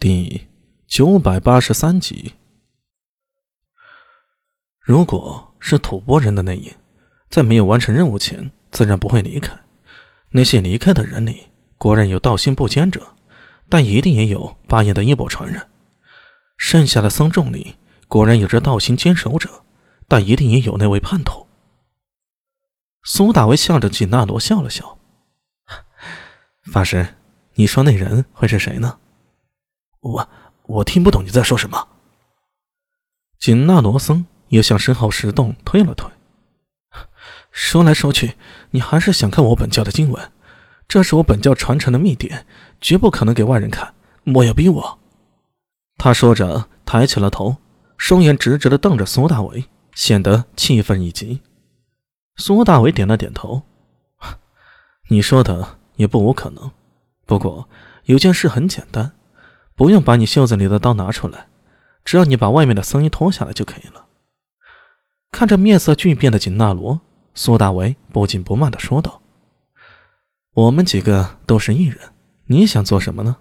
第九百八十三集。如果是吐蕃人的内应，在没有完成任务前，自然不会离开。那些离开的人里，果然有道心不坚者，但一定也有八爷的衣钵传人。剩下的僧众里，果然有着道心坚守者，但一定也有那位叛徒。苏大为向着锦纳罗笑了笑：“法师，你说那人会是谁呢？”我我听不懂你在说什么。紧那罗僧也向身后石洞推了推。说来说去，你还是想看我本教的经文，这是我本教传承的秘典，绝不可能给外人看。莫要逼我。他说着，抬起了头，双眼直直的瞪着苏大伟，显得气愤已极。苏大伟点了点头：“你说的也不无可能，不过有件事很简单。”不用把你袖子里的刀拿出来，只要你把外面的僧衣脱下来就可以了。看着面色巨变的锦纳罗，苏大为不紧不慢地说道：“我们几个都是异人，你想做什么呢？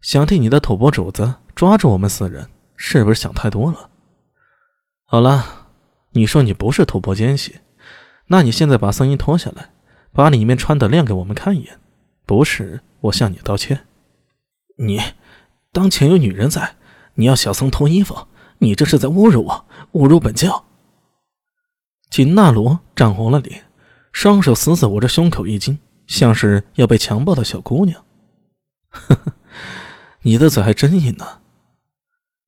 想替你的吐蕃主子抓住我们四人，是不是想太多了？好了，你说你不是吐蕃奸细，那你现在把僧衣脱下来，把里面穿的亮给我们看一眼，不是我向你道歉。你。”当前有女人在，你要小僧脱衣服，你这是在侮辱我，侮辱本教。锦纳罗涨红了脸，双手死死捂着胸口一惊，像是要被强暴的小姑娘。呵呵，你的嘴还真硬呢。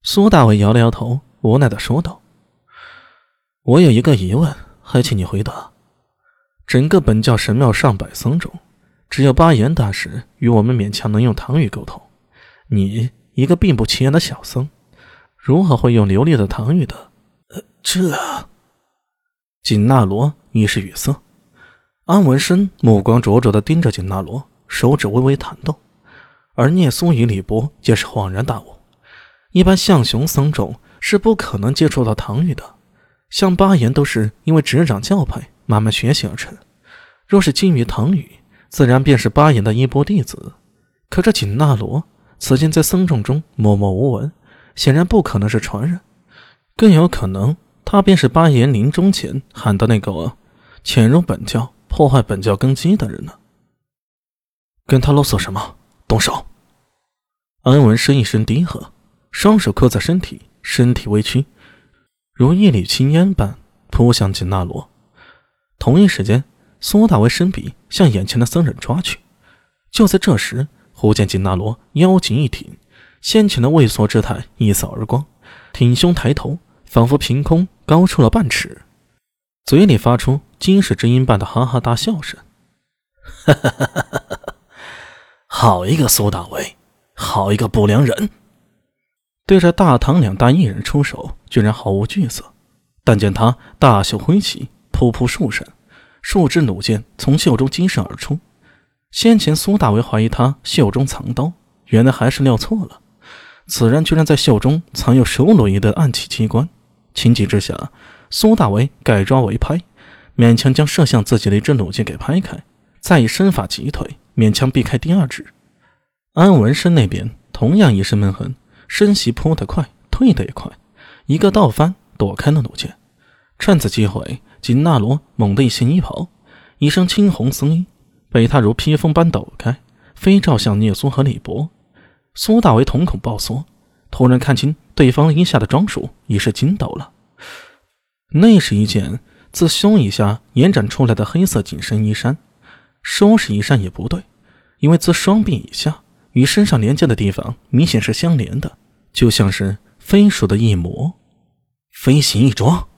苏大伟摇了摇头，无奈的说道：“我有一个疑问，还请你回答。整个本教神庙上百僧中，只有巴颜大师与我们勉强能用唐语沟通。”你一个并不起眼的小僧，如何会用流利的唐语的？呃，这……锦纳罗一时语塞。安文生目光灼灼地盯着锦纳罗，手指微微弹动。而聂苏与李博皆是恍然大悟：一般象雄僧众是不可能接触到唐语的，像巴言都是因为执掌教派慢慢学习而成。若是精于唐语，自然便是巴言的衣钵弟子。可这锦纳罗……此前在僧众中默默无闻，显然不可能是传人，更有可能他便是八爷临终前喊的那个潜入本教、破坏本教根基的人呢。跟他啰嗦什么？动手！安文生一声低喝，双手扣在身体，身体微屈，如一缕青烟般扑向金纳罗。同一时间，苏大为伸笔向眼前的僧人抓去。就在这时，忽见金纳罗腰紧一挺，先前的畏缩之态一扫而光，挺胸抬头，仿佛凭空高出了半尺，嘴里发出惊世之音般的哈哈大笑声。哈哈哈哈哈！好一个苏大为，好一个不良人！对着大唐两大艺人出手，居然毫无惧色。但见他大袖挥起，噗噗数声，数支弩箭从袖中激射而出。先前苏大为怀疑他袖中藏刀，原来还是料错了。此人居然在袖中藏有手弩仪的暗器机关。情急之下，苏大为改抓为拍，勉强将射向自己的一支弩箭给拍开，再以身法急退，勉强避开第二支。安文生那边同样一声闷哼，身袭扑得快，退得也快，一个倒翻躲开了弩箭。趁此机会，锦纳罗猛地一掀衣袍，一身青红僧衣。被他如披风般抖开，飞照向聂苏和李博。苏大为瞳孔暴缩，突然看清对方衣下的装束，已是筋斗了。那是一件自胸以下延展出来的黑色紧身衣衫，说是衣衫也不对，因为自双臂以下与身上连接的地方明显是相连的，就像是飞鼠的翼膜。飞行翼装。